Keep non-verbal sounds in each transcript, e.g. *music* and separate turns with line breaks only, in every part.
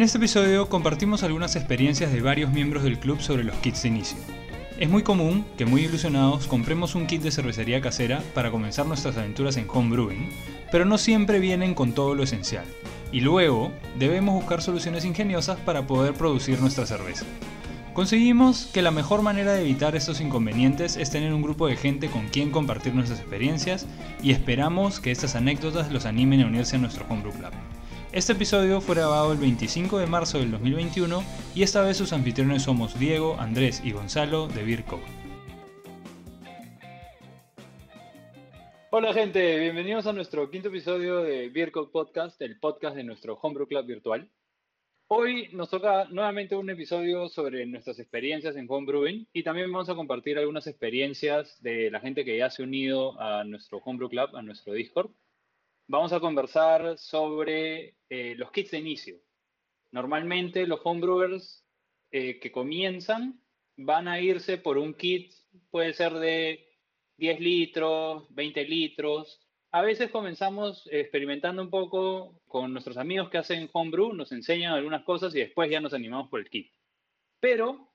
En este episodio compartimos algunas experiencias de varios miembros del club sobre los kits de inicio. Es muy común que muy ilusionados compremos un kit de cervecería casera para comenzar nuestras aventuras en homebrewing, pero no siempre vienen con todo lo esencial, y luego debemos buscar soluciones ingeniosas para poder producir nuestra cerveza. Conseguimos que la mejor manera de evitar estos inconvenientes es tener un grupo de gente con quien compartir nuestras experiencias y esperamos que estas anécdotas los animen a unirse a nuestro Homebrew Club. Este episodio fue grabado el 25 de marzo del 2021 y esta vez sus anfitriones somos Diego, Andrés y Gonzalo de Virco.
Hola gente, bienvenidos a nuestro quinto episodio de Virco Podcast, el podcast de nuestro Homebrew Club virtual. Hoy nos toca nuevamente un episodio sobre nuestras experiencias en homebrewing y también vamos a compartir algunas experiencias de la gente que ya se ha unido a nuestro Homebrew Club, a nuestro Discord vamos a conversar sobre eh, los kits de inicio. Normalmente los homebrewers eh, que comienzan van a irse por un kit, puede ser de 10 litros, 20 litros. A veces comenzamos experimentando un poco con nuestros amigos que hacen homebrew, nos enseñan algunas cosas y después ya nos animamos por el kit. Pero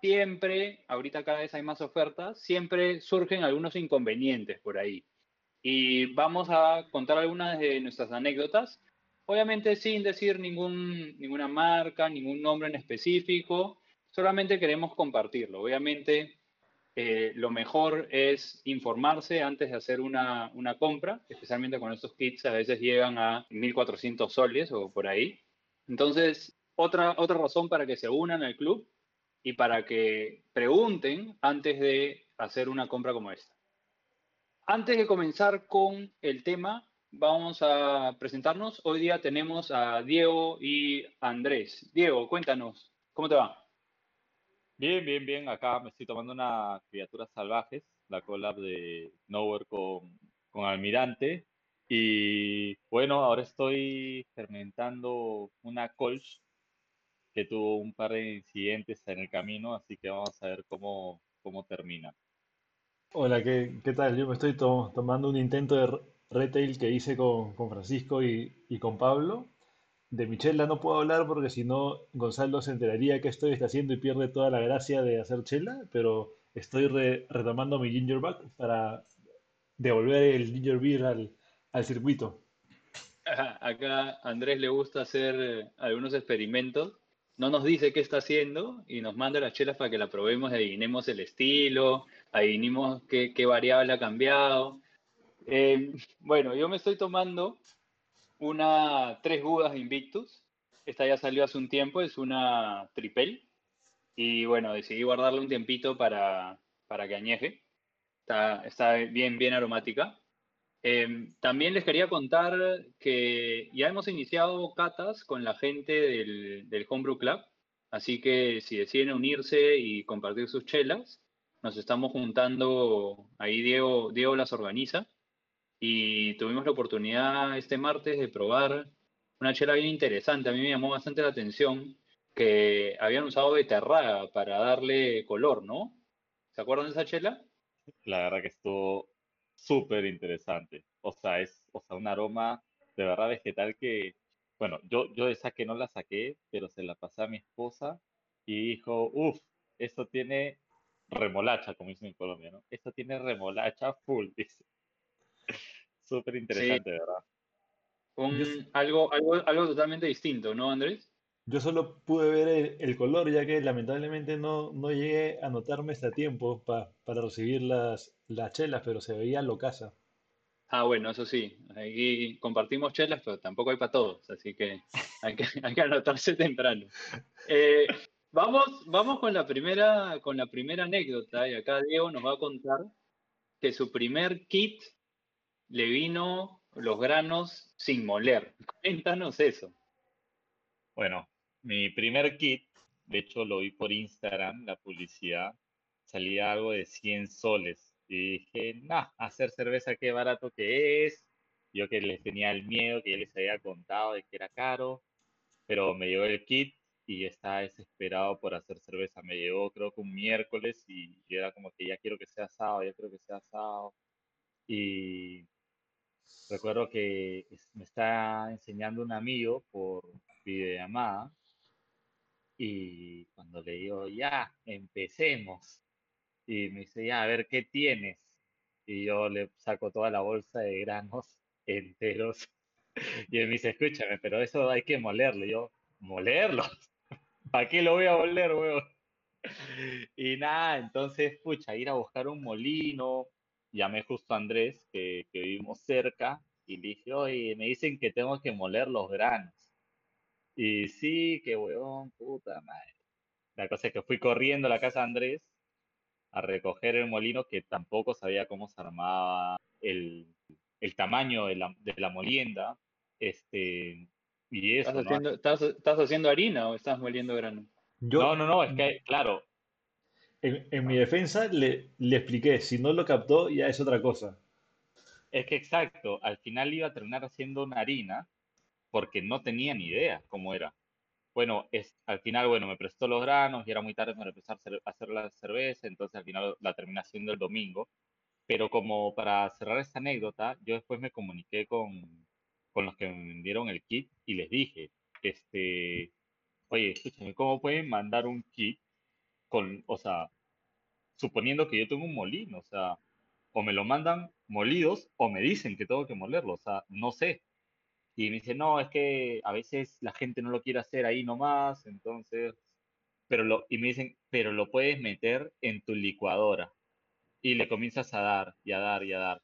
siempre, ahorita cada vez hay más ofertas, siempre surgen algunos inconvenientes por ahí y vamos a contar algunas de nuestras anécdotas, obviamente sin decir ninguna marca, ningún nombre en específico, solamente queremos compartirlo. Obviamente eh, lo mejor es informarse antes de hacer una, una, compra, especialmente con estos kits a veces llegan a 1.400 soles o por ahí. Entonces, otra, otra razón para que se unan al club y para que pregunten antes de hacer una compra como esta. Antes de comenzar con el tema, vamos a presentarnos. Hoy día tenemos a Diego y Andrés. Diego, cuéntanos, ¿cómo te va?
Bien, bien, bien. Acá me estoy tomando una Criaturas Salvajes, la collab de Nowhere con, con Almirante. Y bueno, ahora estoy fermentando una Kolsch que tuvo un par de incidentes en el camino, así que vamos a ver cómo, cómo termina.
Hola, ¿qué, tal? Yo me estoy to- tomando un intento de retail que hice con, Francisco y, con Pablo. De Michela no puedo hablar porque si no Gonzalo se enteraría que estoy haciendo y pierde toda la gracia de hacer chela, pero estoy re- retomando mi ginger back para devolver el ginger beer al, circuito.
Acá Andrés le gusta hacer eh, algunos experimentos. No nos dice qué está haciendo y nos manda las chelas para que la probemos y adivinemos el estilo, adivinemos qué, qué variable ha cambiado. Eh, bueno, yo me estoy tomando una tres Budas Invictus. Esta ya salió hace un tiempo, es una tripel. Y bueno, decidí guardarle un tiempito para, para que añeje. Está, está bien, bien aromática. Eh, también les quería contar que ya hemos iniciado catas con la gente del, del Homebrew Club, así que si deciden unirse y compartir sus chelas, nos estamos juntando, ahí Diego, Diego las organiza, y tuvimos la oportunidad este martes de probar una chela bien interesante, a mí me llamó bastante la atención que habían usado beterraga para darle color, ¿no? ¿Se acuerdan de esa chela?
La verdad que estuvo súper interesante. O sea, es o sea, un aroma de verdad vegetal que, bueno, yo, yo esa que no la saqué, pero se la pasé a mi esposa y dijo, uff, esto tiene remolacha, como dicen en Colombia, ¿no? Esto tiene remolacha full, *laughs* dice. Súper
Sí,
interesante, ¿verdad?
Un, algo, algo, algo totalmente distinto, ¿no, Andrés?
yo solo pude ver el, el color ya que lamentablemente no, no llegué a anotarme este a tiempo pa- para recibir las, las chelas, pero se veía locaza.
Ah, bueno, eso sí, aquí compartimos chelas, pero tampoco hay para todos, así que hay que, *laughs* hay que anotarse temprano. Eh, vamos, vamos con la primera, con la primera anécdota, y acá Diego nos va a contar que su primer kit le vino los granos sin moler. Cuéntanos eso.
Bueno, mi primer kit, de hecho lo vi por Instagram, la publicidad, salía algo de 100 soles. Y dije, nah, hacer cerveza qué barato que es. Yo que les tenía el miedo, que ya les había contado de que era caro, pero me llegó el kit y estaba desesperado por hacer cerveza. Me llegó creo que un miércoles y yo era como que ya quiero que sea sábado, ya quiero que sea sábado. Y recuerdo que me está enseñando un amigo por videollamada y cuando le digo, ya, empecemos. Y me dice, ya, a ver, ¿qué tienes? Y yo le saco toda la bolsa de granos *laughs* enteros. Y él me dice, escúchame, pero eso hay que molerlo. Y yo, ¿molerlo? ¿Para qué lo voy a moler, weón? *laughs* Y nada, entonces, pucha, ir a buscar un molino. Llamé justo a Andrés, que, que vivimos cerca, y le dije, oye, me dicen que tengo que moler los granos. Y sí, qué weón, puta madre. La cosa es que fui corriendo a la casa de Andrés a recoger el molino que tampoco sabía cómo se armaba el, el tamaño de la, de la molienda. Este, y eso,
¿Estás,
¿no?
haciendo, estás, estás haciendo harina o estás moliendo grano?
Yo,
No, no, no, es que, claro,
en, en mi defensa le, le expliqué, si no lo captó ya es otra cosa.
es que exacto, al final iba a terminar haciendo una harina porque no tenía ni idea cómo era. Bueno, es, al final, bueno, me prestó los granos y era muy tarde para empezar a hacer, a hacer la cerveza, entonces al final la terminé haciendo el domingo. Pero como para cerrar esta anécdota, yo después me comuniqué con, con los que me vendieron el kit y les dije, este, oye, escúchame, ¿cómo pueden mandar un kit con, o sea, suponiendo que yo tengo un molino, o sea, o me lo mandan molidos o me dicen que tengo que molerlo, o sea, no sé. Y me dice, no, es que a veces la gente no lo quiere hacer ahí nomás, entonces, pero lo, y me dicen, pero lo puedes meter en tu licuadora. Y le comienzas a dar, y a dar, y a dar.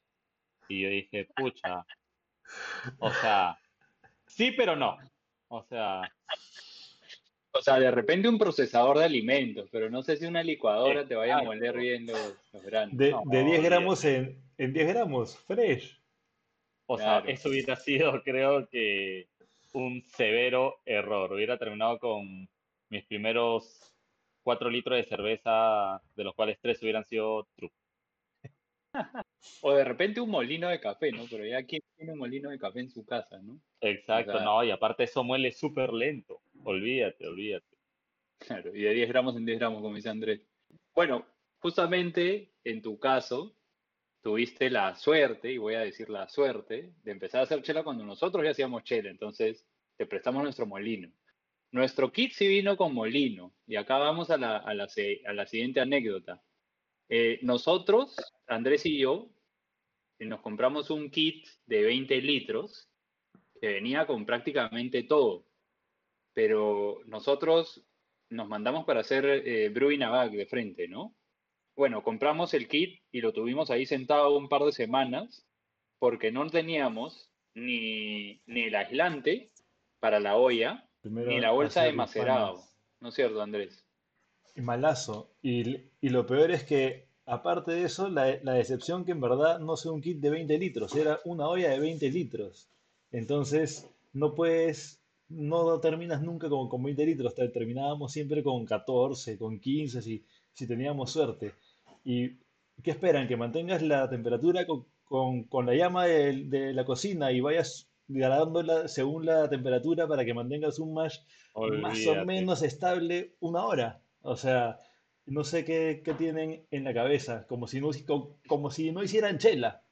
Y yo dije, pucha, o sea, sí, pero no. O sea,
O sea, de repente un procesador de alimentos, pero no sé si una licuadora te vaya a moler bien los, los granos.
De,
No,
de 10
olvídate.
gramos en, en 10 gramos, fresh.
O sea, eso hubiera sido, *laughs* creo que, un severo error. Hubiera terminado con mis primeros cuatro litros de cerveza, de los cuales tres hubieran sido true.
O de repente un molino de café, ¿no? Pero ya quién tiene un molino de café en su casa, ¿no?
Exacto,
sea-
no, y aparte eso muele súper lento. Olvídate, olvídate.
Claro, y de 10 gramos en 10 gramos, como dice Andrés. Bueno, justamente en tu caso, tuviste la suerte, y voy a decir la suerte, de empezar a hacer chela cuando nosotros ya hacíamos chela, entonces te prestamos nuestro molino. Nuestro kit sí vino con molino, y acá vamos a la, a la, se- a la siguiente anécdota. Eh, nosotros, Andrés y yo, nos compramos un kit de 20 litros que venía con prácticamente todo, pero nosotros nos mandamos para hacer eh, brewing a bag de frente, ¿no? Bueno, compramos el kit y lo tuvimos ahí sentado un par de semanas porque no teníamos ni, ni el aislante para la olla,
Primero
ni la bolsa de macerado. ¿No es cierto, Andrés?
Malazo. Y, y lo peor es que, aparte de eso, la, la decepción que en verdad no sea un kit de 20 litros, era una olla de 20 litros. Entonces, no puedes, no terminas nunca con, con 20 litros, te- terminábamos siempre con 14, con 15, si, si teníamos suerte. ¿Y qué esperan? ¿Que mantengas la temperatura con, con- con la llama de, de la cocina y vayas degradándola según la temperatura para que mantengas un mash más o menos estable una hora. O sea, no sé qué, qué tienen en la cabeza, como si no, co- como si no hicieran chela.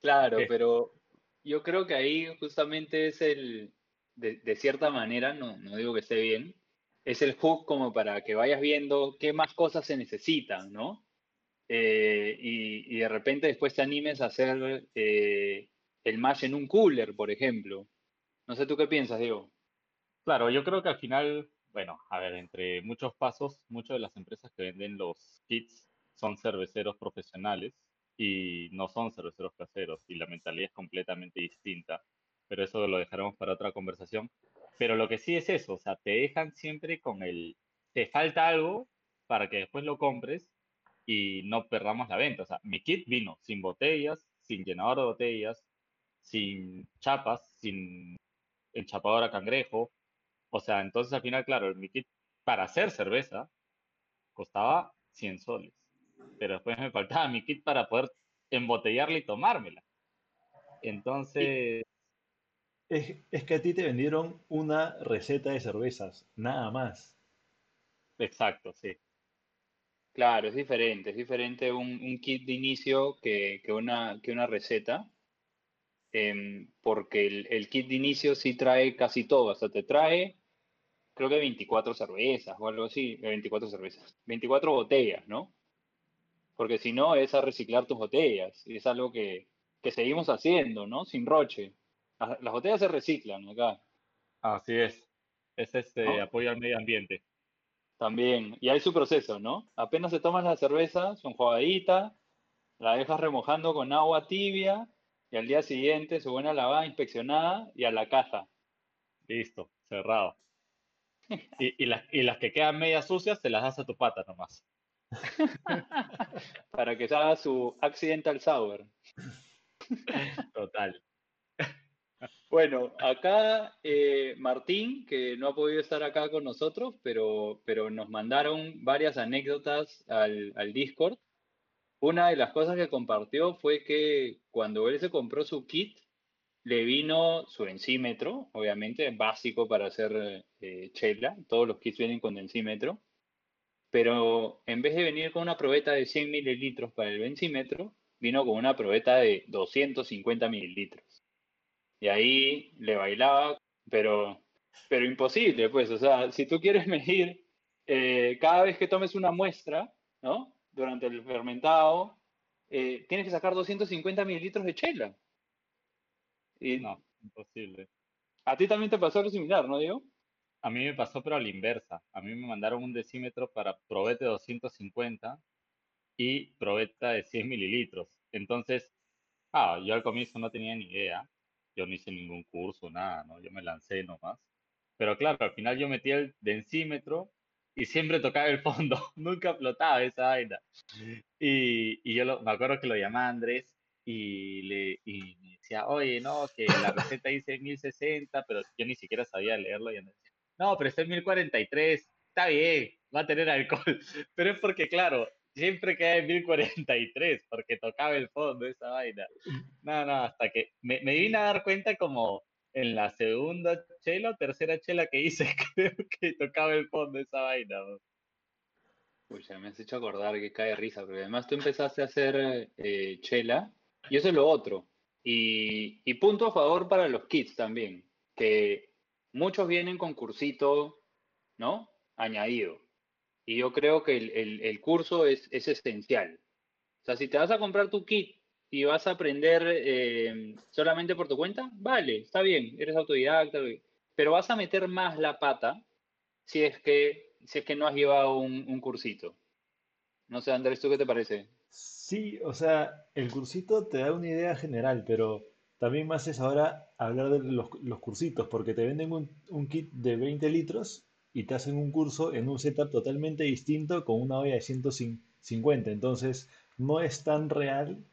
Claro,
Eh.
pero yo creo que ahí justamente es el, de, de cierta manera, no, no digo que esté bien, es el hook como para que vayas viendo qué más cosas se necesitan, ¿no? Eh, y, y de repente después te animes a hacer eh, el mash en un cooler, por ejemplo. No sé tú qué piensas, Diego.
Claro, yo creo que al final, bueno, a ver, entre muchos pasos, muchas de las empresas que venden los kits son cerveceros profesionales y no son cerveceros caseros y la mentalidad es completamente distinta, pero eso lo dejaremos para otra conversación. Pero lo que sí es eso, o sea, te dejan siempre con el, te falta algo para que después lo compres y no perdamos la venta. O sea, mi kit vino sin botellas, sin llenador de botellas, sin chapas, sin enchapadora cangrejo. O sea, entonces al final, claro, mi kit para hacer cerveza costaba 100 soles. Pero después me faltaba mi kit para poder embotellarla y tomármela. Entonces...
Es, es que a ti te vendieron una receta de cervezas, nada más.
Exacto, sí.
Claro, es diferente, es diferente un, un kit de inicio que, que una, que una receta, em, porque el, el kit de inicio sí trae casi todo, hasta te trae, creo que 24 cervezas o algo así, 24 cervezas, 24 botellas, ¿no? Porque si no es a reciclar tus botellas, y es algo que, que seguimos haciendo, ¿no? Sin roche. Las, las botellas se reciclan acá.
Así es. Es este
¿no?
apoyo al medio ambiente.
También, y hay su proceso, ¿no? Apenas se toman la cerveza, son enjuagadita, la dejas remojando con agua tibia y al día siguiente su buena lavada, inspeccionada y a la caja.
Listo, cerrado. Y, y, las, y las que quedan medias sucias te las das a tu pata nomás. *laughs*
Para que se haga su accidental sour.
Total.
Bueno, acá eh, Martín, que no ha podido estar acá con nosotros, pero, pero nos mandaron varias anécdotas al, al Discord. Una de las cosas que compartió fue que cuando él se compró su kit, le vino su encímetro, obviamente, básico para hacer eh, chela. Todos los kits vienen con encímetro. Pero en vez de venir con una probeta de 100 mililitros para el vencímetro, vino con una probeta de 250 mililitros. Y ahí le bailaba, pero, pero imposible, pues. O sea, si tú quieres *laughs* medir eh, cada vez que tomes una muestra, ¿no? Durante el fermentado, eh, tienes que sacar 250 mililitros de chela. Y
No, imposible.
a ti también te pasó algo similar, ¿no, Diego?
A mí me pasó, pero a la inversa. A mí me mandaron un decímetro para probeta de 250 y probeta de 100 mililitros. Entonces, ah, yo al comienzo no tenía ni idea. Yo no hice ningún curso, nada, ¿no? Yo me lancé nomás. Pero claro, al final yo metí el densímetro y siempre tocaba el fondo. *laughs* Nunca flotaba esa vaina. Y, y yo lo- me acuerdo que lo llamaba Andrés y le me decía, oye, no, que la receta dice 1060, pero yo ni siquiera sabía leerlo. Y Andrés decía, no, pero está en 1043, está bien, va a tener alcohol. *laughs* Pero es porque, claro, siempre queda en 1043, porque tocaba el fondo esa vaina. No, no, hasta que me, me vine a dar cuenta como en la segunda chela o tercera chela que hice, *laughs* creo que tocaba el fondo esa vaina. ¿no?
Uy, ya me has hecho acordar que cae risa, porque además tú empezaste a hacer eh, chela, y eso es lo otro. Y, punto a favor para los kits también, que muchos vienen con cursito, ¿no? Añadido. Y yo creo que el, curso es, es esencial. O sea, si te vas a comprar tu kit y vas a aprender eh, solamente por tu cuenta, vale, está bien, eres autodidacta, pero vas a meter más la pata si es que, si es que no has llevado un, un cursito. No sé, Andrés, ¿tú qué te parece?
Sí, o sea, el cursito te da una idea general, pero también me haces ahora hablar de los, los cursitos, porque te venden un, un kit de 20 litros y te hacen un curso en un setup totalmente distinto con una olla de 150. Entonces, no es tan real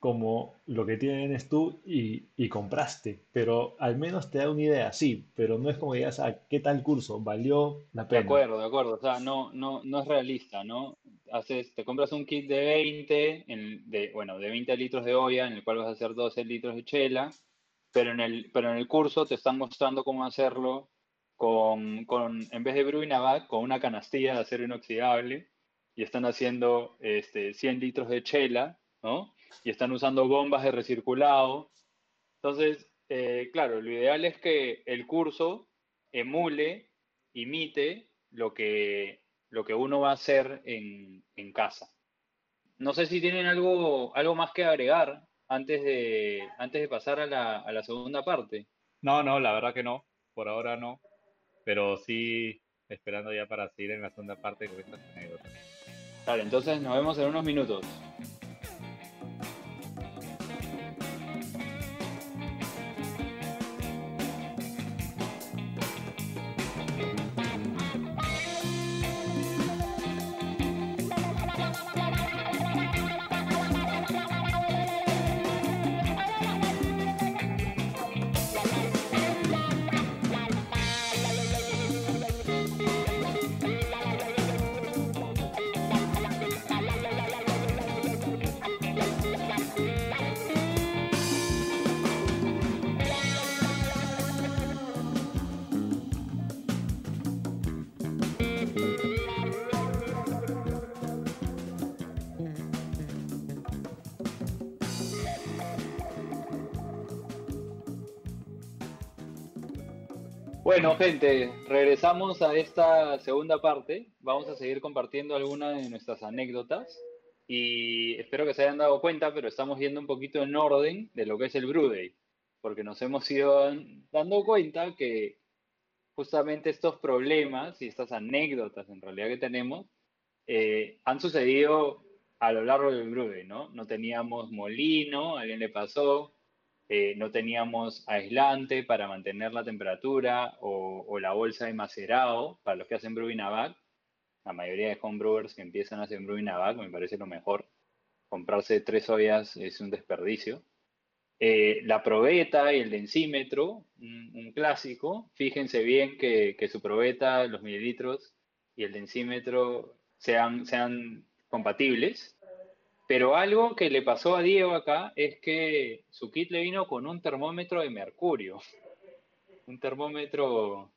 como lo que tienes tú y, y compraste, pero al menos te da una idea, sí, pero no es como que digas, ah, ¿qué tal curso? ¿Valió la
De
pena?
acuerdo, de acuerdo. O sea, no, no, no es realista, ¿no? Haces, te compras un kit de 20, en- de, bueno, de 20 litros de olla, en el cual vas a hacer 12 litros de chela, pero en el, pero en el curso te están mostrando cómo hacerlo con, con, en vez de Bruinavac, con una canastilla de acero inoxidable, y están haciendo este, 100 litros de chela, ¿no? Y están usando bombas de recirculado. Entonces, eh, claro, lo ideal es que el curso emule, imite lo que, lo que uno va a hacer en, en casa. No sé si tienen algo, algo más que agregar antes de, antes de pasar a la, a la segunda parte.
No, no, la verdad que no. Por ahora no. Pero sí esperando ya para seguir en la segunda parte con estas anécdotas.
Vale, entonces nos vemos en unos minutos. Bueno, gente, regresamos a esta segunda parte. Vamos a seguir compartiendo algunas de nuestras anécdotas y espero que se hayan dado cuenta, pero estamos yendo un poquito en orden de lo que es el Brew porque nos hemos ido dando cuenta que justamente estos problemas y estas anécdotas en realidad que tenemos eh, han sucedido a lo largo del Brew ¿no? No teníamos molino, a alguien le pasó, eh, no teníamos aislante para mantener la temperatura o, la bolsa de macerado para los que hacen brewing La mayoría de homebrewers que empiezan a hacer brewing me parece lo mejor. Comprarse tres ollas es un desperdicio. Eh, la probeta y el densímetro, un, clásico. Fíjense bien que, su probeta, los mililitros y el densímetro sean, sean compatibles. Pero algo que le pasó a Diego acá es que su kit le vino con un termómetro de mercurio. *laughs* Un termómetro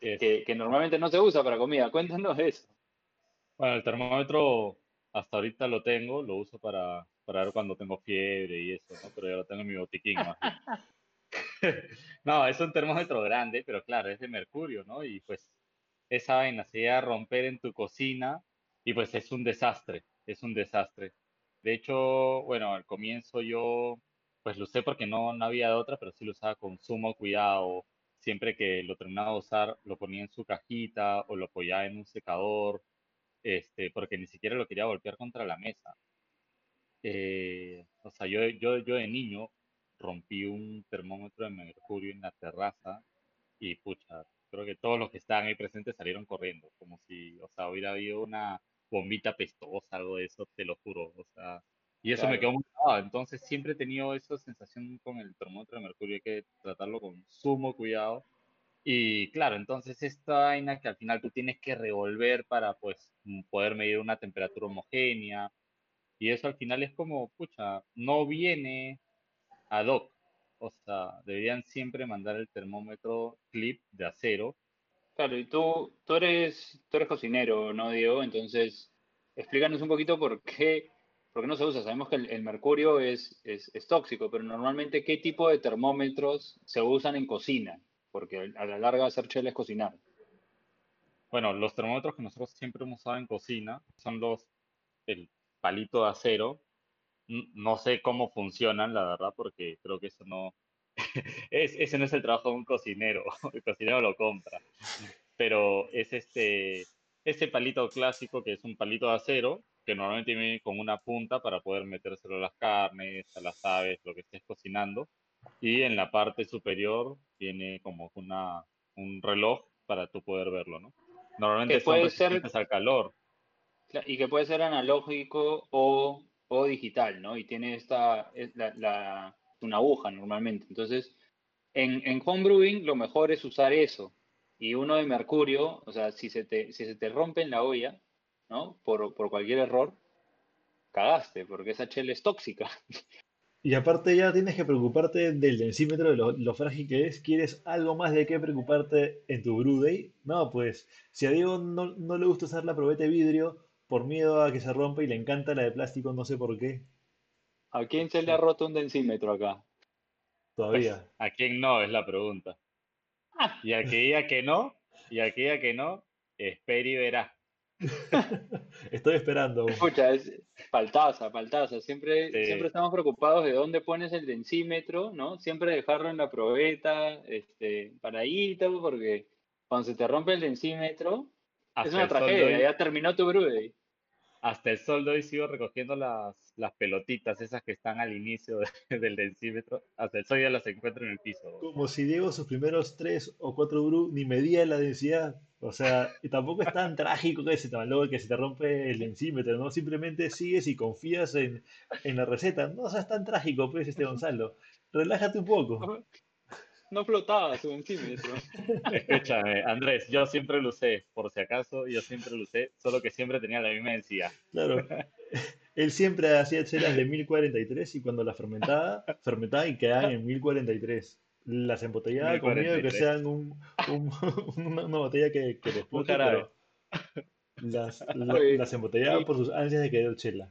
que, normalmente no se usa para comida. *laughs* Cuéntanos eso.
Bueno, el termómetro hasta ahorita lo tengo, lo uso para, ver cuando tengo fiebre y eso, ¿no? Pero ya lo tengo en mi botiquín más *laughs* no, es un termómetro grande, pero claro, es de mercurio, ¿no? Y pues esa vaina se iba a romper en tu cocina y pues es un desastre, es un desastre. De hecho, bueno, al comienzo yo pues lo usé porque no, no había de otra, pero sí lo usaba con sumo cuidado. Siempre que lo terminaba de usar, lo ponía en su cajita o lo apoyaba en un secador, este, porque ni siquiera lo quería golpear contra la mesa. Eh, o sea, yo, yo, yo de niño rompí un termómetro de mercurio en la terraza y pucha, creo que todos los que estaban ahí presentes salieron corriendo, como si, o sea, hubiera habido una, bombita pestosa, algo de eso, te lo juro. O sea, y eso me quedó muy grabado. Entonces siempre he tenido esa sensación con el termómetro de mercurio, hay que tratarlo con sumo cuidado. Y claro, entonces esta vaina que al final tú tienes que revolver para pues poder medir una temperatura homogénea. Y eso al final es como, pucha, no viene ad hoc. O sea, deberían siempre mandar el termómetro clip de acero
Claro, y tú, tú, eres, tú eres cocinero, ¿no, Diego? Entonces, explícanos un poquito por qué, por qué no se usa. Sabemos que el, mercurio es, es, tóxico, pero normalmente, ¿qué tipo de termómetros se usan en cocina? Porque a la larga hacer chela es cocinar.
Bueno, los termómetros que nosotros siempre hemos usado en cocina son los, el palito de acero. No sé cómo funcionan, la verdad, porque creo que eso no, *laughs* es, ese no es el trabajo de un cocinero, *laughs* el cocinero lo compra, pero es este, este palito clásico que es un palito de acero, que normalmente viene con una punta para poder metérselo a las carnes, a las aves, lo que estés cocinando, y en la parte superior tiene como una, un reloj para tú poder verlo, ¿no? Normalmente puede ser al calor.
Y que puede ser analógico o, o digital, ¿no? Y tiene esta, la, la una aguja normalmente. Entonces, en, en homebrewing lo mejor es usar eso. Y uno de mercurio, o sea, si se te, si se te rompe en la olla, ¿no? Por, por cualquier error, cagaste, porque esa chela es tóxica. *laughs*
Y aparte ya tienes que preocuparte del densímetro, de lo, frágil que es. ¿Quieres algo más de qué preocuparte en tu brew day? No, pues si a Diego no, no le gusta usar la probeta de vidrio por miedo a que se rompa y le encanta la de plástico, no sé por qué.
¿A quién se le ha roto un densímetro acá?
Todavía.
Pues, ¿A quién no? Es la pregunta. Y a que no, y a que no, espera y verá. *laughs*
Estoy esperando.
Escucha, es faltaza, faltaza. Siempre, siempre estamos preocupados de dónde pones el densímetro, ¿no? Siempre dejarlo en la probeta, este, paradito, porque cuando se te rompe el densímetro, es una tragedia, ya terminó tu brew
hasta el sol de hoy sigo recogiendo las, las pelotitas, esas que están al inicio *laughs* del densímetro. Hasta el sol ya las encuentro en el piso.
Como si Diego sus primeros tres o cuatro bru ni medía la densidad. O sea, y tampoco es tan trágico que se, te, que se te rompe el densímetro, ¿no? Simplemente sigues y confías en, en la receta. No seas tan trágico, pues, este *laughs* Gonzalo. Relájate un poco.
No flotaba su centímetro. *laughs*
Escúchame, Andrés, yo siempre lo usé, por si acaso, yo siempre lo usé, solo que siempre tenía la misma densidad.
Claro. *laughs* Él siempre hacía chelas de 1043 y cuando las fermentaba, fermentaba y quedaban en 1043. Las embotellaba con miedo de que sean un, *laughs* una, botella que, que explote, pero las, las embotellaba por sus ansias de querer chela.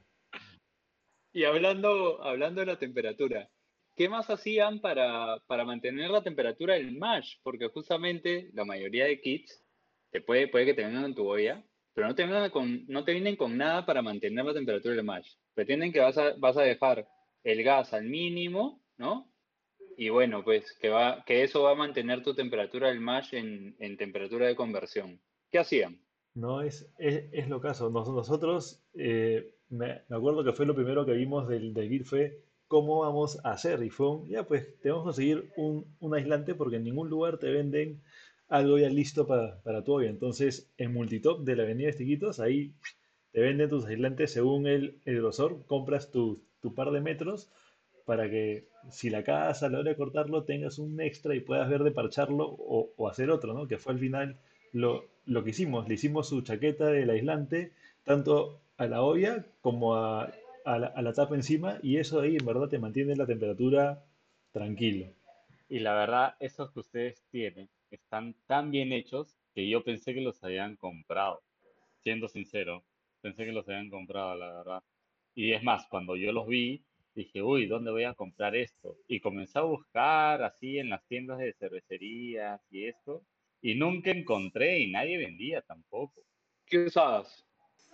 Y hablando, hablando de la temperatura, ¿qué más hacían para, para mantener la temperatura del mash? Porque justamente la mayoría de kits, te puede, puede que te vengan en tu olla, pero no te, con, no te vienen con nada para mantener la temperatura del mash. Pretenden que vas a, vas a dejar el gas al mínimo, ¿no? Y bueno, pues que, va, que eso va a mantener tu temperatura del mash en, en temperatura de conversión. ¿Qué hacían?
No, es, es, es lo caso. Nos- nosotros, eh, me, me acuerdo que fue lo primero que vimos del, del fue cómo vamos a hacer. Y fue un, ya pues, tenemos que conseguir un, un aislante porque en ningún lugar te venden algo ya listo para, para tu olla. Entonces, en Multitop de la Avenida Estiquitos, ahí te venden tus aislantes según el, el grosor. Compras tu, tu par de metros para que si la cagas a la hora de cortarlo tengas un extra y puedas ver de parcharlo o, o hacer otro, ¿no? Que fue al final lo, lo que hicimos. Le hicimos su chaqueta del aislante tanto a la olla como a, a la, a la tapa encima y eso ahí en verdad te mantiene la temperatura tranquilo.
Y la verdad, esos que ustedes tienen están tan bien hechos que yo pensé que los habían comprado. Siendo sincero, pensé que los habían comprado, la verdad. Y es más, cuando yo los vi, dije, uy, ¿dónde voy a comprar esto? Y comencé a buscar así en las tiendas de cervecerías y esto, y nunca encontré y nadie vendía tampoco.
¿Qué usabas?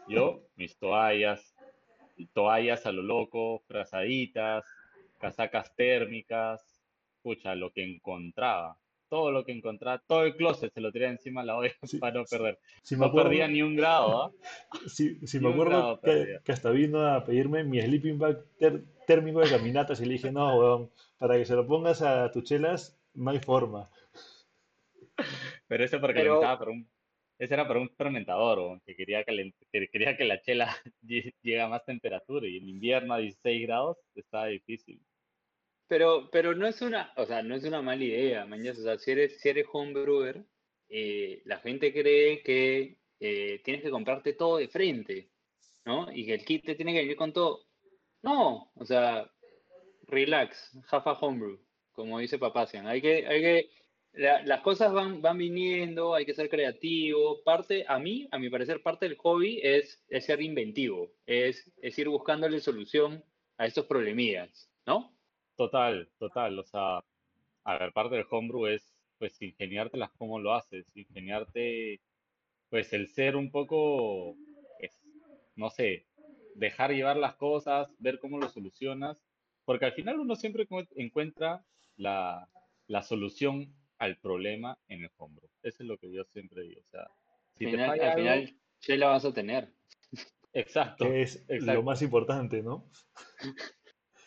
Yo, mis toallas, toallas a lo loco, frazaditas, casacas térmicas, pucha, lo que encontraba. Todo lo que encontraba, todo el closet se lo tiraba encima de la olla *laughs*
Sí,
para no perder.
Si
No perdía
acuerdo,
ni un grado, ¿ah?
si, me acuerdo que, hasta vino a pedirme mi sleeping bag ter- térmico de caminatas y le dije, no, weón, para que se lo pongas a tus chelas, no hay forma.
Pero eso porque lo
Pero,
necesitaba para un, ese era para un fermentador, ¿o? que quería, que la chela *laughs* lle- llegue a más temperatura y en invierno a 16 grados estaba difícil.
pero, pero no es una, o sea, no es una mala idea, mañana. O sea, si eres, si eres homebrewer, eh, la gente cree que eh, tienes que comprarte todo de frente, ¿no? Y que el kit te tiene que venir con todo. No, o sea, relax, have a homebrew, como dice Papacian. Hay que, hay que, la- las cosas van, van viniendo, hay que ser creativo. Parte, a mí, a mi parecer, parte del hobby es, es ser inventivo, es, es ir buscándole solución a estos problemillas, ¿no?
Total, total. O sea, a ver, parte del homebrew es pues ingeniártelas cómo lo haces, ingeniarte pues el ser un poco, pues, no sé, dejar llevar las cosas, ver cómo lo solucionas, porque al final uno siempre encuent- encuentra la, la solución al problema en el homebrew. Eso es lo que yo siempre digo. O sea,
Al
si te
final,
falla
al
algo,
final, che la vas a tener.
exacto,
que es lo más importante, ¿no? *laughs*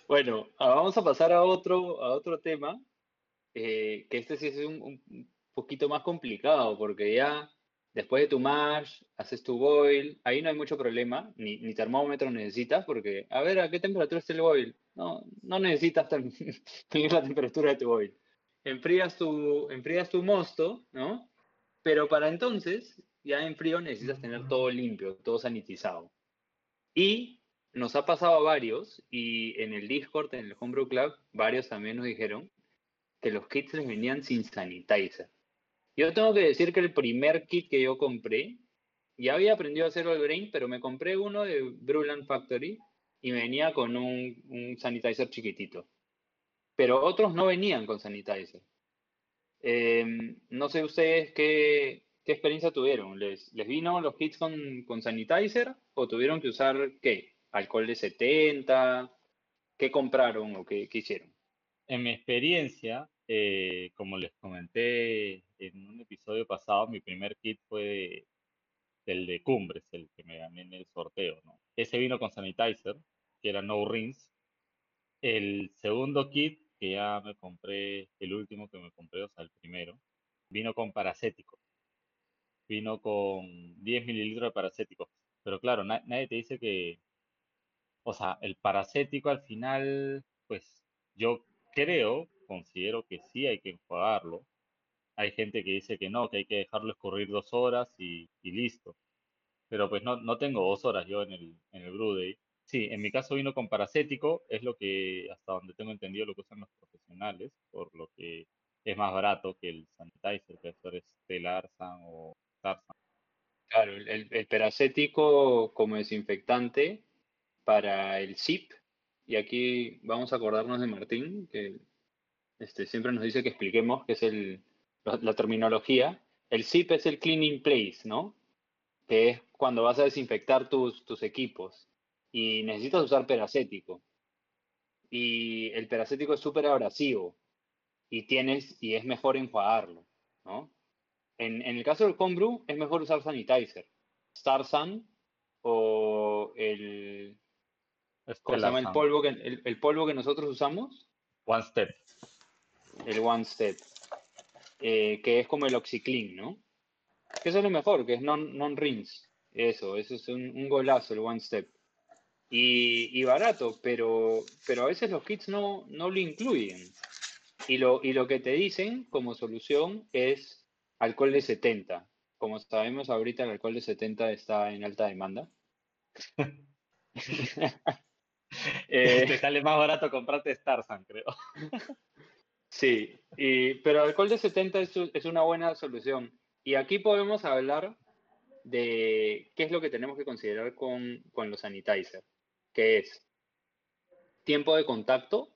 Bueno, ah, vamos a pasar a otro, a otro tema, eh, que este sí es un, un poquito más complicado, porque ya después de tu mash, haces tu boil, ahí no hay mucho problema, ni, ni termómetro necesitas, porque, a ver, ¿a qué temperatura está el boil? No, no necesitas *laughs* la temperatura de tu boil. Enfrías tu, enfrías tu mosto, ¿no? Pero para entonces, ya en frío necesitas tener todo limpio, todo sanitizado. Y nos ha pasado a varios, y en el Discord, en el Homebrew Club, varios también nos dijeron que los kits les venían sin sanitizer. Yo tengo que decir que el primer kit que yo compré, ya había aprendido a hacer all grain, pero me compré uno de Brewland Factory y venía con un, un sanitizer chiquitito. Pero otros no venían con sanitizer. Em, no sé ustedes qué, qué experiencia tuvieron. ¿Les, les vino los kits con, con sanitizer o tuvieron que usar qué? ¿Alcohol de 70? ¿Qué compraron o qué, qué hicieron?
En mi experiencia, eh, como les comenté en un episodio pasado, mi primer kit fue del de Cumbres, el que me gané en el sorteo, ¿no? Ese vino con sanitizer, que era no rinse. El segundo kit, que ya me compré, el último que me compré, o sea, el primero, vino con paracético. Vino con 10 mililitros de paracético. Pero claro, na- nadie te dice que, o sea, el paracético al final, pues yo creo, considero que sí hay que enjuagarlo. Hay gente que dice que no, que hay que dejarlo escurrir dos horas y, listo. Pero pues no, no tengo dos horas yo en el, en el brew. Sí, en mi caso vino con paracético, es lo que, hasta donde tengo entendido, lo que usan los profesionales, por lo que es más barato que el sanitizer, que es Telarsan o Tarsan.
Claro, el, el, peracético como desinfectante para el zip y aquí vamos a acordarnos de Martín, que este, siempre nos dice que expliquemos qué es el, la, terminología. El SIP es el cleaning place, ¿no? Que es cuando vas a desinfectar tus, tus equipos y necesitas usar peracético. Y el peracético es súper abrasivo y tienes y es mejor enjuagarlo, ¿no? En, en el caso del homebrew es mejor usar sanitizer, Starsan o el ¿cómo se llama el polvo que el, el polvo que nosotros usamos?
One Step
el One Step, eh, que es como el OxyClean, ¿no? Que eso es lo mejor, que es non-rinse. eso, eso es un, golazo, el One Step. Y, barato, pero, pero a veces los kits no, no lo incluyen. Y lo, y lo que te dicen como solución es alcohol de 70. Como sabemos, ahorita el alcohol de 70 está en alta demanda. *laughs*
eh, te sale más barato comprarte Starsan, creo. *laughs*
Sí, pero alcohol de 70 es, una buena solución. Y aquí podemos hablar de qué es lo que tenemos que considerar con, los sanitizers, que es tiempo de contacto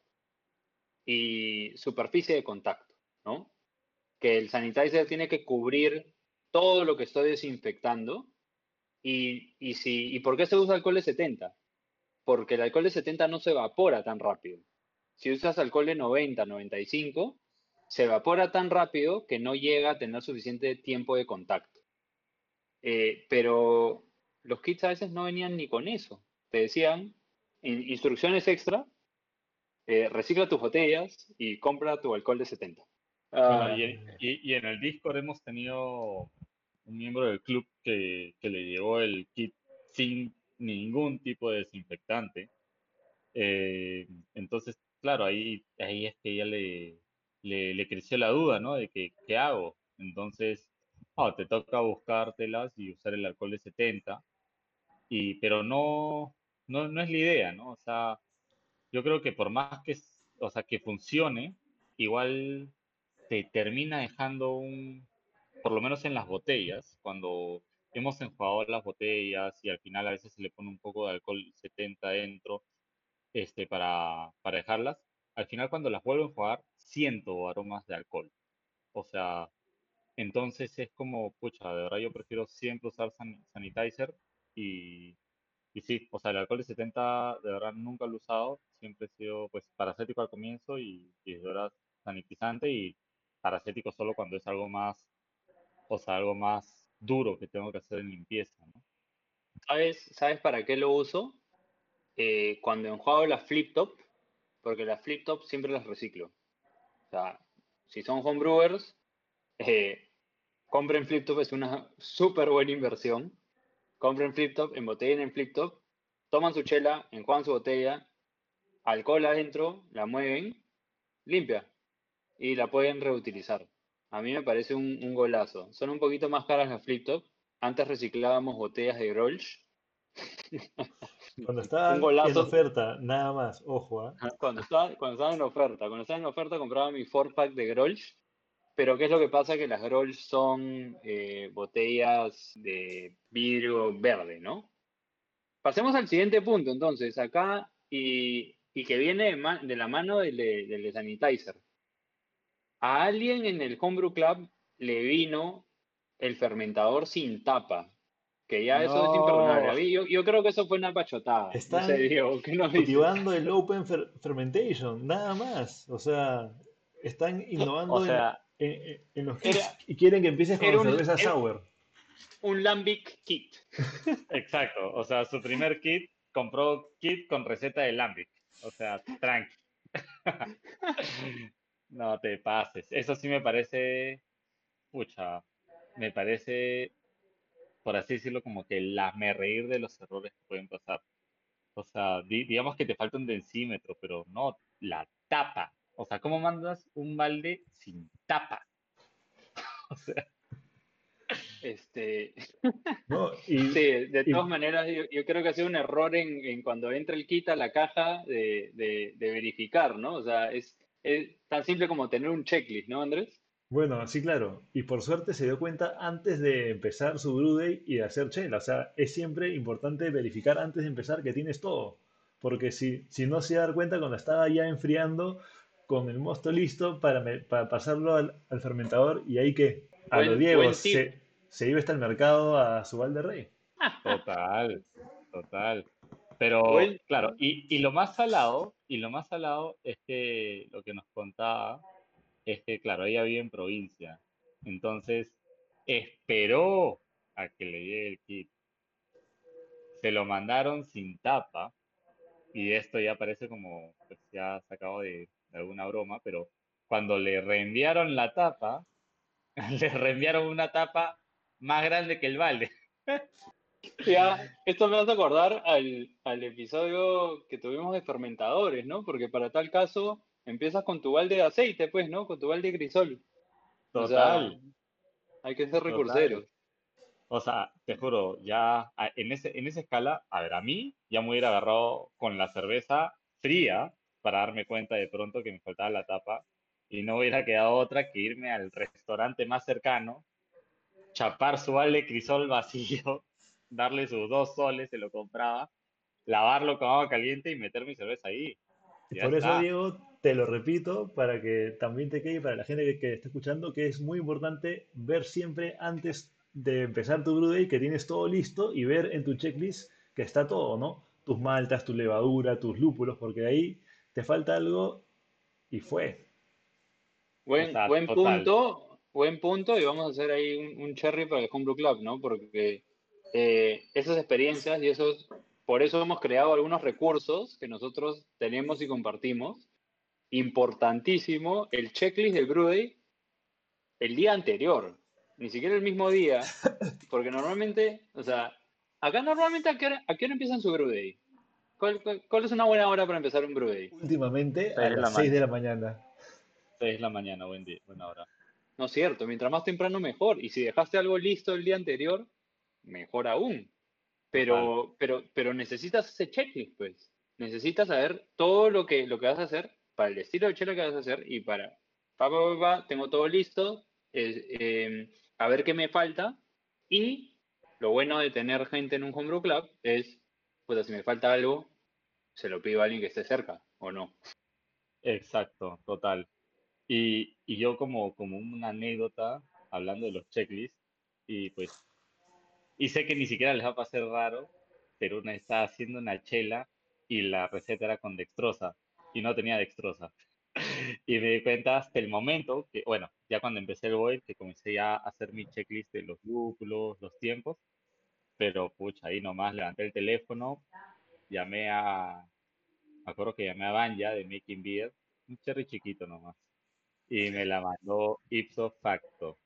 y superficie de contacto, ¿no? Que el sanitizer tiene que cubrir todo lo que estoy desinfectando. Y, y, si, ¿Y por qué se usa alcohol de 70? Porque el alcohol de 70 no se evapora tan rápido si usas alcohol de 90, 95, se evapora tan rápido que no llega a tener suficiente tiempo de contacto. Eh, pero los kits a veces no venían ni con eso. Te decían instrucciones extra, eh, recicla tus botellas y compra tu alcohol de 70.
Ah. y, en el Discord hemos tenido un miembro del club que, que le llevó el kit sin ningún tipo de desinfectante. Eh, entonces claro, ahí, ahí es que ella le, le, creció la duda, ¿no? De que, ¿qué hago? Entonces, oh, te toca buscártelas y usar el alcohol de 70, y, pero no, no, no es la idea, ¿no? O sea, yo creo que por más que, o sea, que funcione, igual te termina dejando un, por lo menos en las botellas, cuando hemos enjuagado las botellas y al final a veces se le pone un poco de alcohol 70 dentro, este, para, para dejarlas, al final cuando las vuelvo a jugar, siento aromas de alcohol. O sea, entonces es como, pucha, de verdad yo prefiero siempre usar sanitizer y, y sí, o sea, el alcohol de 70 de verdad nunca lo he usado, siempre he sido pues paracético al comienzo y, y de verdad sanitizante y paracético solo cuando es algo más, o sea, algo más duro que tengo que hacer en limpieza.
¿Sabes, ¿Sabes para qué lo uso? Eh, cuando enjuago las flip top, porque las flip top siempre las reciclo. O sea, si son homebrewers, eh, compren flip top, es una súper buena inversión. Compren flip top, embotellen en flip top, toman su chela, enjuagan su botella, alcohol adentro, la mueven, limpia y la pueden reutilizar. A mí me parece un, un golazo. Son un poquito más caras las flip top. Antes reciclábamos botellas de Grolsch
Cuando *laughs* está en oferta, nada más, ojo. ¿ah?
Cuando, estaba, cuando en oferta, cuando estaba en oferta compraba mi 4 pack de Grolsch, pero ¿qué es lo que pasa? Que las Grolsch son eh, botellas de vidrio verde, ¿no? Pasemos al siguiente punto, entonces, acá, y, que viene de, la mano del de sanitizer. A alguien en el Homebrew Club le vino el fermentador sin tapa, que ya eso es imperdonable. Yo, yo, creo que eso fue una pachotada.
Están cultivando el Open Fermentation, nada más. O sea, están innovando en, los kits y quieren que empieces con la cerveza sour.
Un Lambic kit. *laughs*
Exacto. O sea, su primer kit compró kit con receta de Lambic. O sea, tranqui. *laughs* no te pases. Eso sí me parece. Pucha. Me parece por así decirlo, como que la me reír de los errores que pueden pasar. O sea, digamos que te falta un densímetro, pero no, la tapa. O sea, ¿cómo mandas un balde sin tapa? *laughs* o sea.
Este. *laughs* sí, de todas maneras, yo, creo que ha sido un error en, cuando entra el kit a la caja de, de, verificar, ¿no? O sea, es, es, tan simple como tener un checklist, ¿no, Andrés?
Bueno, sí, claro. Y por suerte se dio cuenta antes de empezar su brew day y de hacer chela. O sea, es siempre importante verificar antes de empezar que tienes todo. porque si, si no se da cuenta cuando estaba ya enfriando con el mosto listo para, para pasarlo al, fermentador y ahí que a lo Diego se, se iba hasta el mercado a su balde rey.
Total, total. Pero claro, y, y, lo más salado, y lo más salado es que lo que nos contaba es que, claro, ella vive en provincia. Entonces, esperó a que le llegue el kit. Se lo mandaron sin tapa. Y esto ya parece como pues, ya sacado de, de alguna broma, pero cuando le reenviaron la tapa, *laughs* le reenviaron una tapa más grande que el balde. *laughs*
Ya, esto me hace acordar al, al, episodio que tuvimos de fermentadores, ¿no? Porque para tal caso empiezas con tu balde de aceite, pues, ¿no? Con tu balde de crisol.
Total.
hay que ser recurseros.
O sea, te juro, ya en, ese, en esa escala, a ver, a mí ya me hubiera agarrado con la cerveza fría para darme cuenta de pronto que me faltaba la tapa y no hubiera quedado otra que irme al restaurante más cercano, chapar su de crisol vacío *laughs* darle sus dos soles, se lo compraba, lavarlo con agua caliente y meter mi cerveza ahí.
Por eso, Diego, te lo repito para que también te quede, para la gente que, que está escuchando, que es muy importante ver siempre antes de empezar tu brew day que tienes todo listo y ver en tu checklist que está todo, ¿no? Tus maltas, tu levadura, tus lúpulos, porque de ahí te falta algo y fue.
Buen, buen punto, buen punto, y vamos a hacer ahí un, cherry para el Homebrew Club, ¿no? Porque eh, esas experiencias y esos, por eso hemos creado algunos recursos que nosotros tenemos y compartimos. Importantísimo, el checklist del Brew el día anterior, ni siquiera el mismo día, *laughs* porque normalmente, o sea, acá normalmente a qué hora, empiezan su Brew ¿Cuál, ¿Cuál, es una buena hora para empezar un Brew
Últimamente a las 6 de la mañana.
6 de la mañana, buen día, buena hora.
No es cierto, mientras más temprano mejor. Y si dejaste algo listo el día anterior, mejor aún. Pero, pero, pero necesitas ese checklist, pues. Necesitas saber todo lo que, lo que vas a hacer para el estilo de chela que vas a hacer y para, pa, tengo todo listo, em, a ver qué me falta. Y lo bueno de tener gente en un homebrew club es, pues si me falta algo, se lo pido a alguien que esté cerca, ¿o no?
Exacto, total. Y, y yo como, como una anécdota, hablando de los checklists, y pues y sé que ni siquiera les va a pasar raro, pero una estaba haciendo una chela y la receta era con dextrosa y no tenía dextrosa. *laughs* y me di cuenta hasta el momento que, bueno, ya cuando empecé el boil, que comencé ya a hacer mi checklist de los lúpulos, los tiempos, pero pucha, ahí nomás levanté el teléfono, llamé a, me acuerdo que llamé a Banja de Making Beer, un cherry chiquito nomás, y me la mandó ipso facto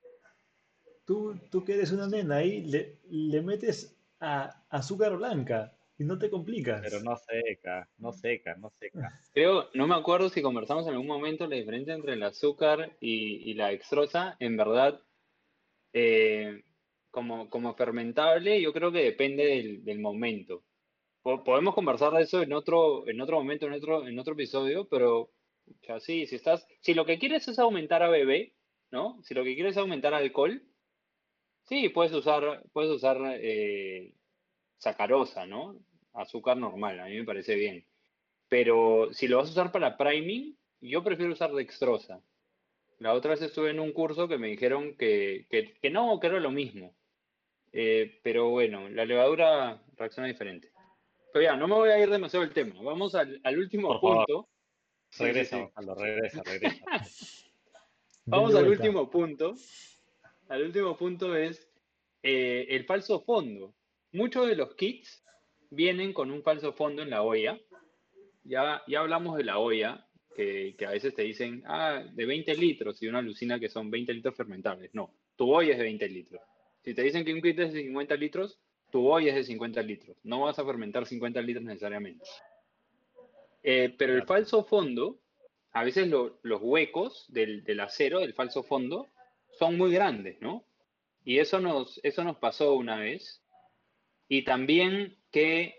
tú, tú que eres una nena ahí, le, le metes a azúcar blanca y no te complicas.
Pero no seca, no seca, no seca. *laughs*
Creo, no me acuerdo si conversamos en algún momento la diferencia entre el azúcar y, y la extrosa. En verdad, eh, como, como fermentable, yo creo que depende del, del momento. podemos conversar de eso en otro, en otro momento, en otro, en otro episodio, pero ya sí, si estás, si lo que quieres es aumentar a bebé, ¿no? Si lo que quieres es aumentar alcohol, Sí, puedes usar, puedes usar eh, sacarosa, ¿no? Azúcar normal, a mí me parece bien. Pero si lo vas a usar para priming, yo prefiero usar dextrosa. La otra vez estuve en un curso que me dijeron que, que, no, que era lo mismo. Eh, pero bueno, la levadura reacciona diferente. Pero ya, no me voy a ir demasiado del tema. Vamos al, último punto.
Regresa, regresa, *laughs* regresa.
Vamos al último punto, al último punto es eh, el falso fondo. Muchos de los kits vienen con un falso fondo en la olla. Ya, ya hablamos de la olla, que, a veces te dicen, ah, de 20 litros, y una alucina que son 20 litros fermentables. No, tu olla es de 20 litros. Si te dicen que un kit es de 50 litros, tu olla es de 50 litros. No vas a fermentar 50 litros necesariamente. Eh, pero el falso fondo, a veces los huecos del, del acero, del falso fondo, son muy grandes, ¿no? Y eso nos, eso nos pasó una vez. Y también que,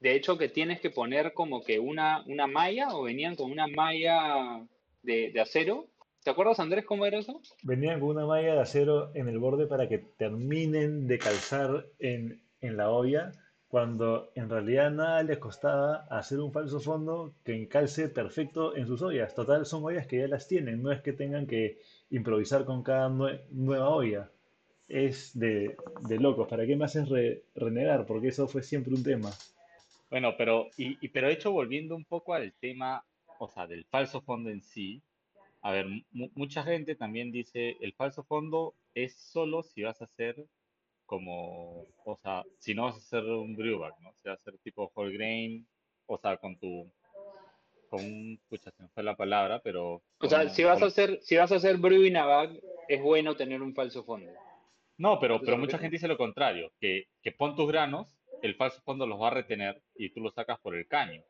de hecho, que tienes que poner como que una, una malla o venían con una malla de, acero. ¿Te acuerdas, Andrés, cómo era eso?
Venían con una malla de acero en el borde para que terminen de calzar en, en la olla cuando en realidad nada les costaba hacer un falso fondo que encalce perfecto en sus ollas. Total, son ollas que ya las tienen, no es que tengan que improvisar con cada nueva olla. Es de, de, locos. ¿Para qué me haces renegar? Porque eso fue siempre un tema.
Bueno, pero, y, pero de hecho, volviendo un poco al tema, o sea, del falso fondo en sí, a ver, mucha gente también dice, el falso fondo es solo si vas a hacer como, o sea, si no vas a hacer un brewback, ¿no? Si vas a hacer tipo whole grain, o sea, con tu, con un, pucha, se me fue la palabra, pero...
O sea, si vas a hacer, si vas a hacer brewing a bag, es bueno tener un falso fondo.
No, pero, pero mucha gente dice lo contrario, que, que pon tus granos, el falso fondo los va a retener y tú los sacas por el caño.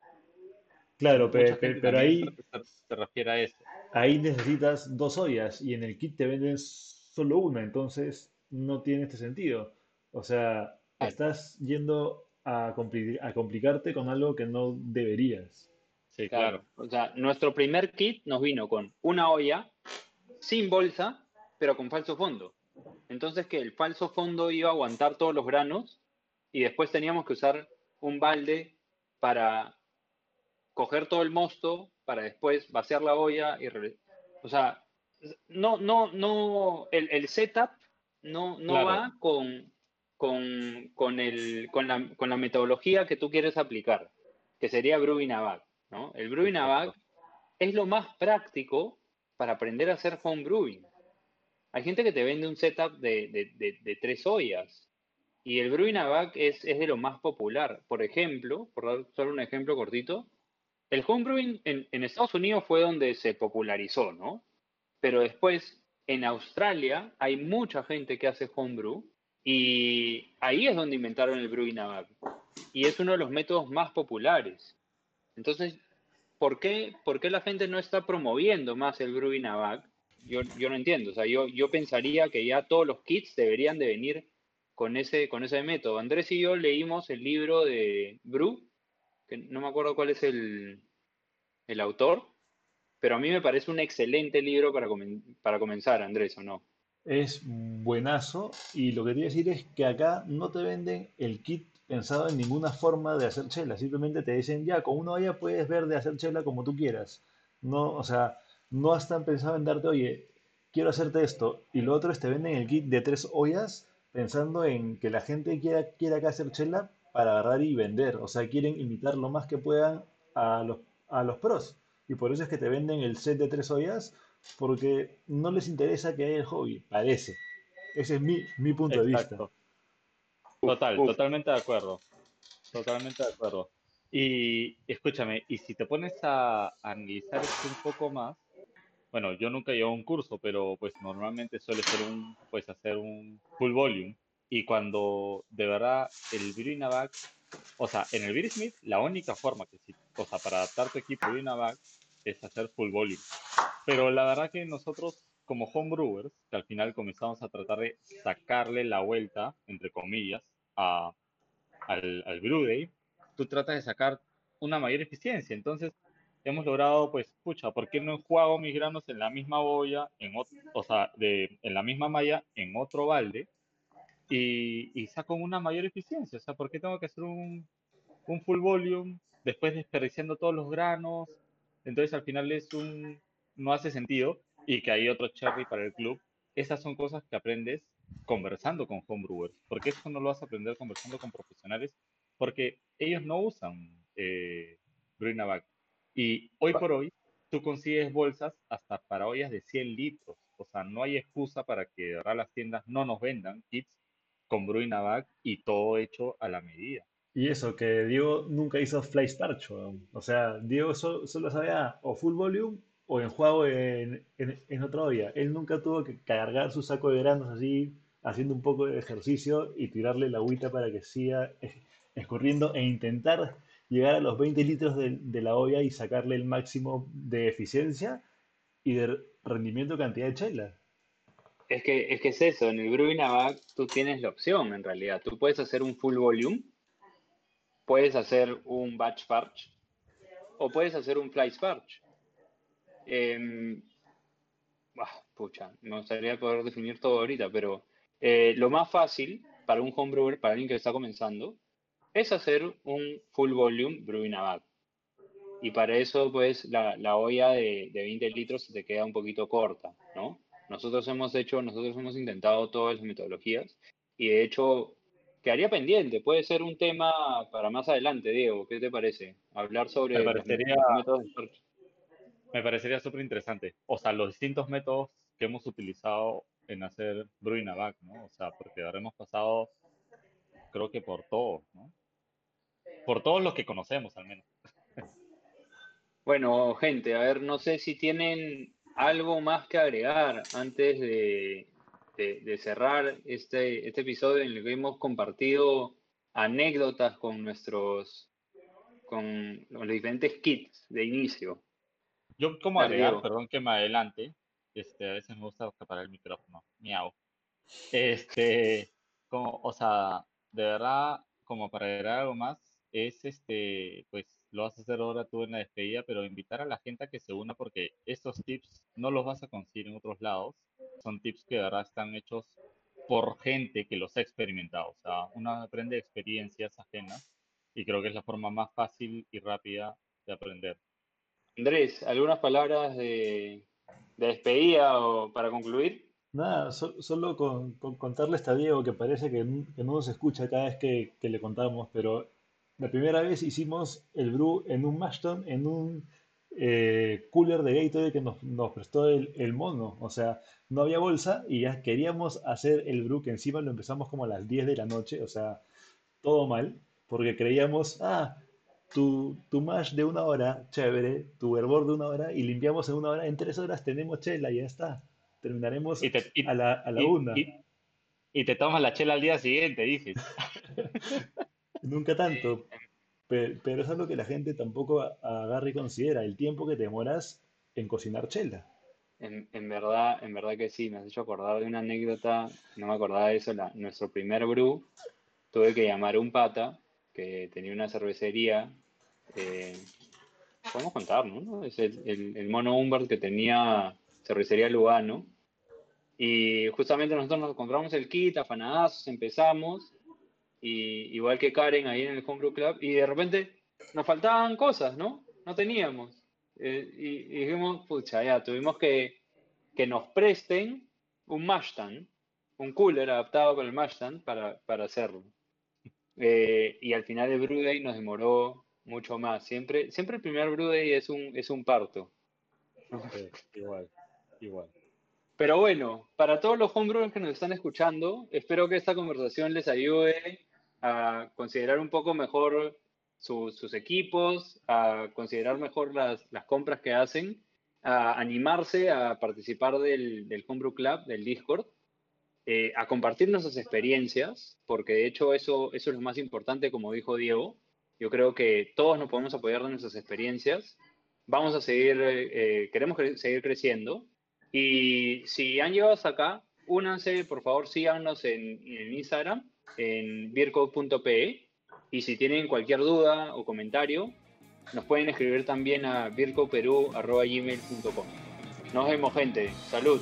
Claro, pero, pero ahí...
Se, refiere a eso.
Ahí necesitas dos ollas y en el kit te venden solo una, entonces no tiene este sentido. O sea, estás yendo a, a complicarte con algo que no deberías.
Sí, claro. O sea, nuestro primer kit nos vino con una olla sin bolsa, pero con falso fondo. Entonces que el falso fondo iba a aguantar todos los granos y después teníamos que usar un balde para coger todo el mosto, para después vaciar la olla y... O sea, no, no, no, el, el setup no, no va con, con, con, el, con, la, con, la, metodología que tú quieres aplicar, que sería Brewing a ¿no? El Brewing a es lo más práctico para aprender a hacer home brewing. Hay gente que te vende un setup de, de, de, tres ollas y el Brewing a es, es, de lo más popular. Por ejemplo, por dar solo un ejemplo cortito, el home brewing en, en Estados Unidos fue donde se popularizó, ¿no? Pero después en Australia hay mucha gente que hace homebrew y ahí es donde inventaron el brewing a Y es uno de los métodos más populares. Entonces, ¿por qué, por qué la gente no está promoviendo más el brewing a Yo, yo no entiendo. O sea, yo, yo pensaría que ya todos los kits deberían de venir con ese, con ese método. Andrés y yo leímos el libro de Brew, no me acuerdo cuál es el, el autor, pero a mí me parece un excelente libro para, para comenzar, Andrés, ¿o no?
Es buenazo y lo que te decir es que acá no te venden el kit pensado en ninguna forma de hacer chela, simplemente te dicen, ya, con una olla puedes ver de hacer chela como tú quieras. No, o sea, no están pensando en darte, oye, quiero hacerte esto, y lo otro es te venden el kit de tres ollas pensando en que la gente quiera, quiera acá hacer chela para agarrar y vender, o sea, quieren imitar lo más que puedan a los, a los pros. Y por eso es que te venden el set de tres ollas, porque no les interesa que haya el hobby, parece. Ese es mi, mi punto de vista.
Total, totalmente de acuerdo. Totalmente de acuerdo. Y escúchame, y si te pones a, analizar esto un poco más, bueno, yo nunca llevo un curso, pero pues normalmente suele ser un, pues hacer un full volume. Y cuando de verdad el Brewing o sea, en el Beer Smith, la única forma que, o sea, para adaptar tu equipo Brewing es hacer full volume. Pero la verdad que nosotros como homebrewers, que al final comenzamos a tratar de sacarle la vuelta, entre comillas, a, al, al brew day, tú tratas de sacar una mayor eficiencia. Entonces, hemos logrado, pues, pucha, ¿por qué no enjuago mis granos en la misma olla, en o sea, de, en la misma malla, en otro balde, y, y, saco una mayor eficiencia? O sea, ¿por qué tengo que hacer un, un full volume, después desperdiciando todos los granos, entonces al final es un, no hace sentido y que hay otro cherry para el club. Esas son cosas que aprendes conversando con homebrewers, porque eso no lo vas a aprender conversando con profesionales, porque ellos no usan eh, Bag. Y hoy por hoy tú consigues bolsas hasta para ollas de 100 litros. O sea, no hay excusa para que las tiendas no nos vendan kits con Bag y todo hecho a la medida.
Y eso, que Diego nunca hizo Fly Starch, o sea, Diego solo, sabía o full volume o en juego en, en, otra olla. Él nunca tuvo que cargar su saco de granos así, haciendo un poco de ejercicio y tirarle la agüita para que siga escurriendo e intentar llegar a los 20 litros de, de la olla y sacarle el máximo de eficiencia y de rendimiento cantidad de chela.
Es que, es que es eso, en el Brewing tú tienes la opción en realidad. Tú puedes hacer un full volume puedes hacer un batch parch o puedes hacer un fly sparch. Eh, pucha, me gustaría poder definir todo ahorita, pero eh, lo más fácil para un homebrewer, para alguien que está comenzando, es hacer un full volume brewing a bag. Y para eso, pues, la, la olla de, de 20 litros se te queda un poquito corta, ¿no? Nosotros hemos hecho, nosotros hemos intentado todas las metodologías y de hecho quedaría pendiente. Puede ser un tema para más adelante, Diego. ¿Qué te parece? Hablar sobre
Me
los
parecería-
métodos de storage.
Me parecería súper interesante. O sea, los distintos métodos que hemos utilizado en hacer bag, ¿no? O sea, porque ahora hemos pasado, creo que por todos, ¿no? Por todos los que conocemos, al menos.
Bueno, gente, a ver, no sé si tienen algo más que agregar antes de, de- de cerrar este, este episodio en el que hemos compartido anécdotas con nuestros, con los diferentes kits de inicio.
Yo como agregar,
Diego.
perdón que me adelante, este, a veces me gusta apagar el micrófono, miau. Este, como, o sea, de verdad, como para agregar algo más, es este, pues lo vas a hacer ahora tú en la despedida, pero invitar a la gente a que se una porque estos tips no los vas a conseguir en otros lados, son tips que de verdad están hechos por gente que los ha experimentado, o sea, uno aprende de experiencias ajenas y creo que es la forma más fácil y rápida de aprender.
Andrés, ¿algunas palabras de, de despedida o para concluir?
Nada, so- solo con, con contarle a Diego que parece que, no nos escucha cada vez que, que le contamos, pero la primera vez hicimos el brew en un Mashton, en un eh, cooler de Gatorade que nos, nos prestó el, el mono. O sea, no había bolsa y ya queríamos hacer el brew, que encima lo empezamos como a las 10 de la noche, o sea, todo mal, porque creíamos, ah, tu, tu mash de una hora, chévere, tu hervor de una hora, y limpiamos en una hora, en tres horas tenemos chela y ya está. Terminaremos
Y te, y-
a la, a la
y-
una.
y- y te tomas la chela al día siguiente, dices. *laughs*
Nunca tanto. Pe- Pero, es algo que la gente tampoco agarra y considera, el tiempo que te demoras en cocinar chela.
En, en verdad, en verdad que sí, me has hecho acordar de una anécdota, no me acordaba de eso, la- nuestro primer brew, tuve que llamar a un pata que tenía una cervecería, eh, podemos contar, ¿no? Es el, el- el mono Humbert que tenía cervecería Lugano, y justamente nosotros nos compramos el kit, afanadazos, empezamos, y igual que Karen ahí en el Homebrew Club, y de repente nos faltaban cosas, ¿no? No teníamos. Eh, y, y dijimos, pucha, ya, tuvimos que, que nos presten un mash stand, un cooler adaptado para el mash stand para, para hacerlo. Eh, y al final el brew day nos demoró mucho más. Siempre, siempre el primer brew day es un, es un parto.
Sí, igual, igual.
Pero bueno, para todos los homebrewers que nos están escuchando, espero que esta conversación les ayude a considerar un poco mejor su- sus equipos, a considerar mejor las, compras que hacen, a animarse a participar del, del Homebrew Club, del Discord, eh, a compartir nuestras experiencias, porque de hecho eso, eso es lo más importante, como dijo Diego. Yo creo que todos nos podemos apoyar de nuestras experiencias. Vamos a seguir, eh, eh, queremos seguir creciendo. Y si han llegado hasta acá, únanse, por favor, síganos en, en Instagram, en beercode.pe. Y si tienen cualquier duda o comentario, nos pueden escribir también a beercodeperú.gmail.com. Nos vemos, gente. Salud.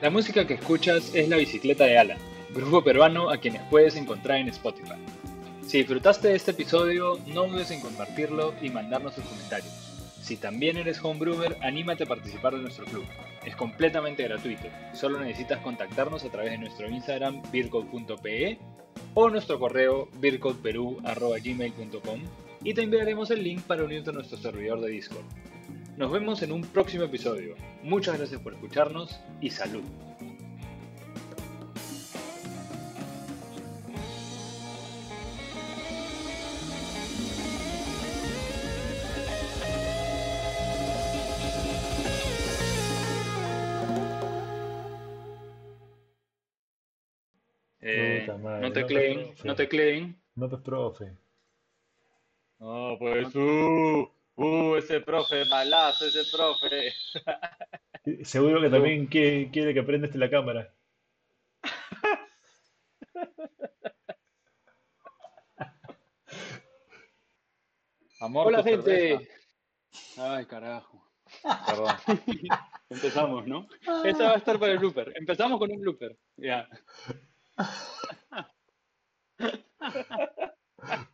La música que escuchas es La Bicicleta de Alan, grupo peruano a quienes puedes encontrar en Spotify. Si disfrutaste de este episodio, no dudes en compartirlo y mandarnos tus comentarios. Si también eres homebrewer, anímate a participar de nuestro club. Es completamente gratuito. Solo necesitas contactarnos a través de nuestro Instagram beercode.pe o nuestro correo beercodeperú.gmail.com y te enviaremos el link para unirte a nuestro servidor de Discord. Nos vemos en un próximo episodio. Muchas gracias por escucharnos y salud.
Madre,
no
no
te
me
cleen,
profe.
no te cleen.
No, pues, profe.
No, pues, uh, uh, ese profe, malazo, ese profe. *laughs*
Seguro que también quiere, quiere que aprendas la cámara. *laughs*
Amor,
Hola gente. Ay, carajo.
Perdón. *laughs*
Empezamos, ¿no? Esta va a estar para el blooper. Empezamos con un blooper. Ya.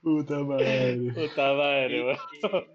Puta madre.
Puta madre,
Y-
weón.
y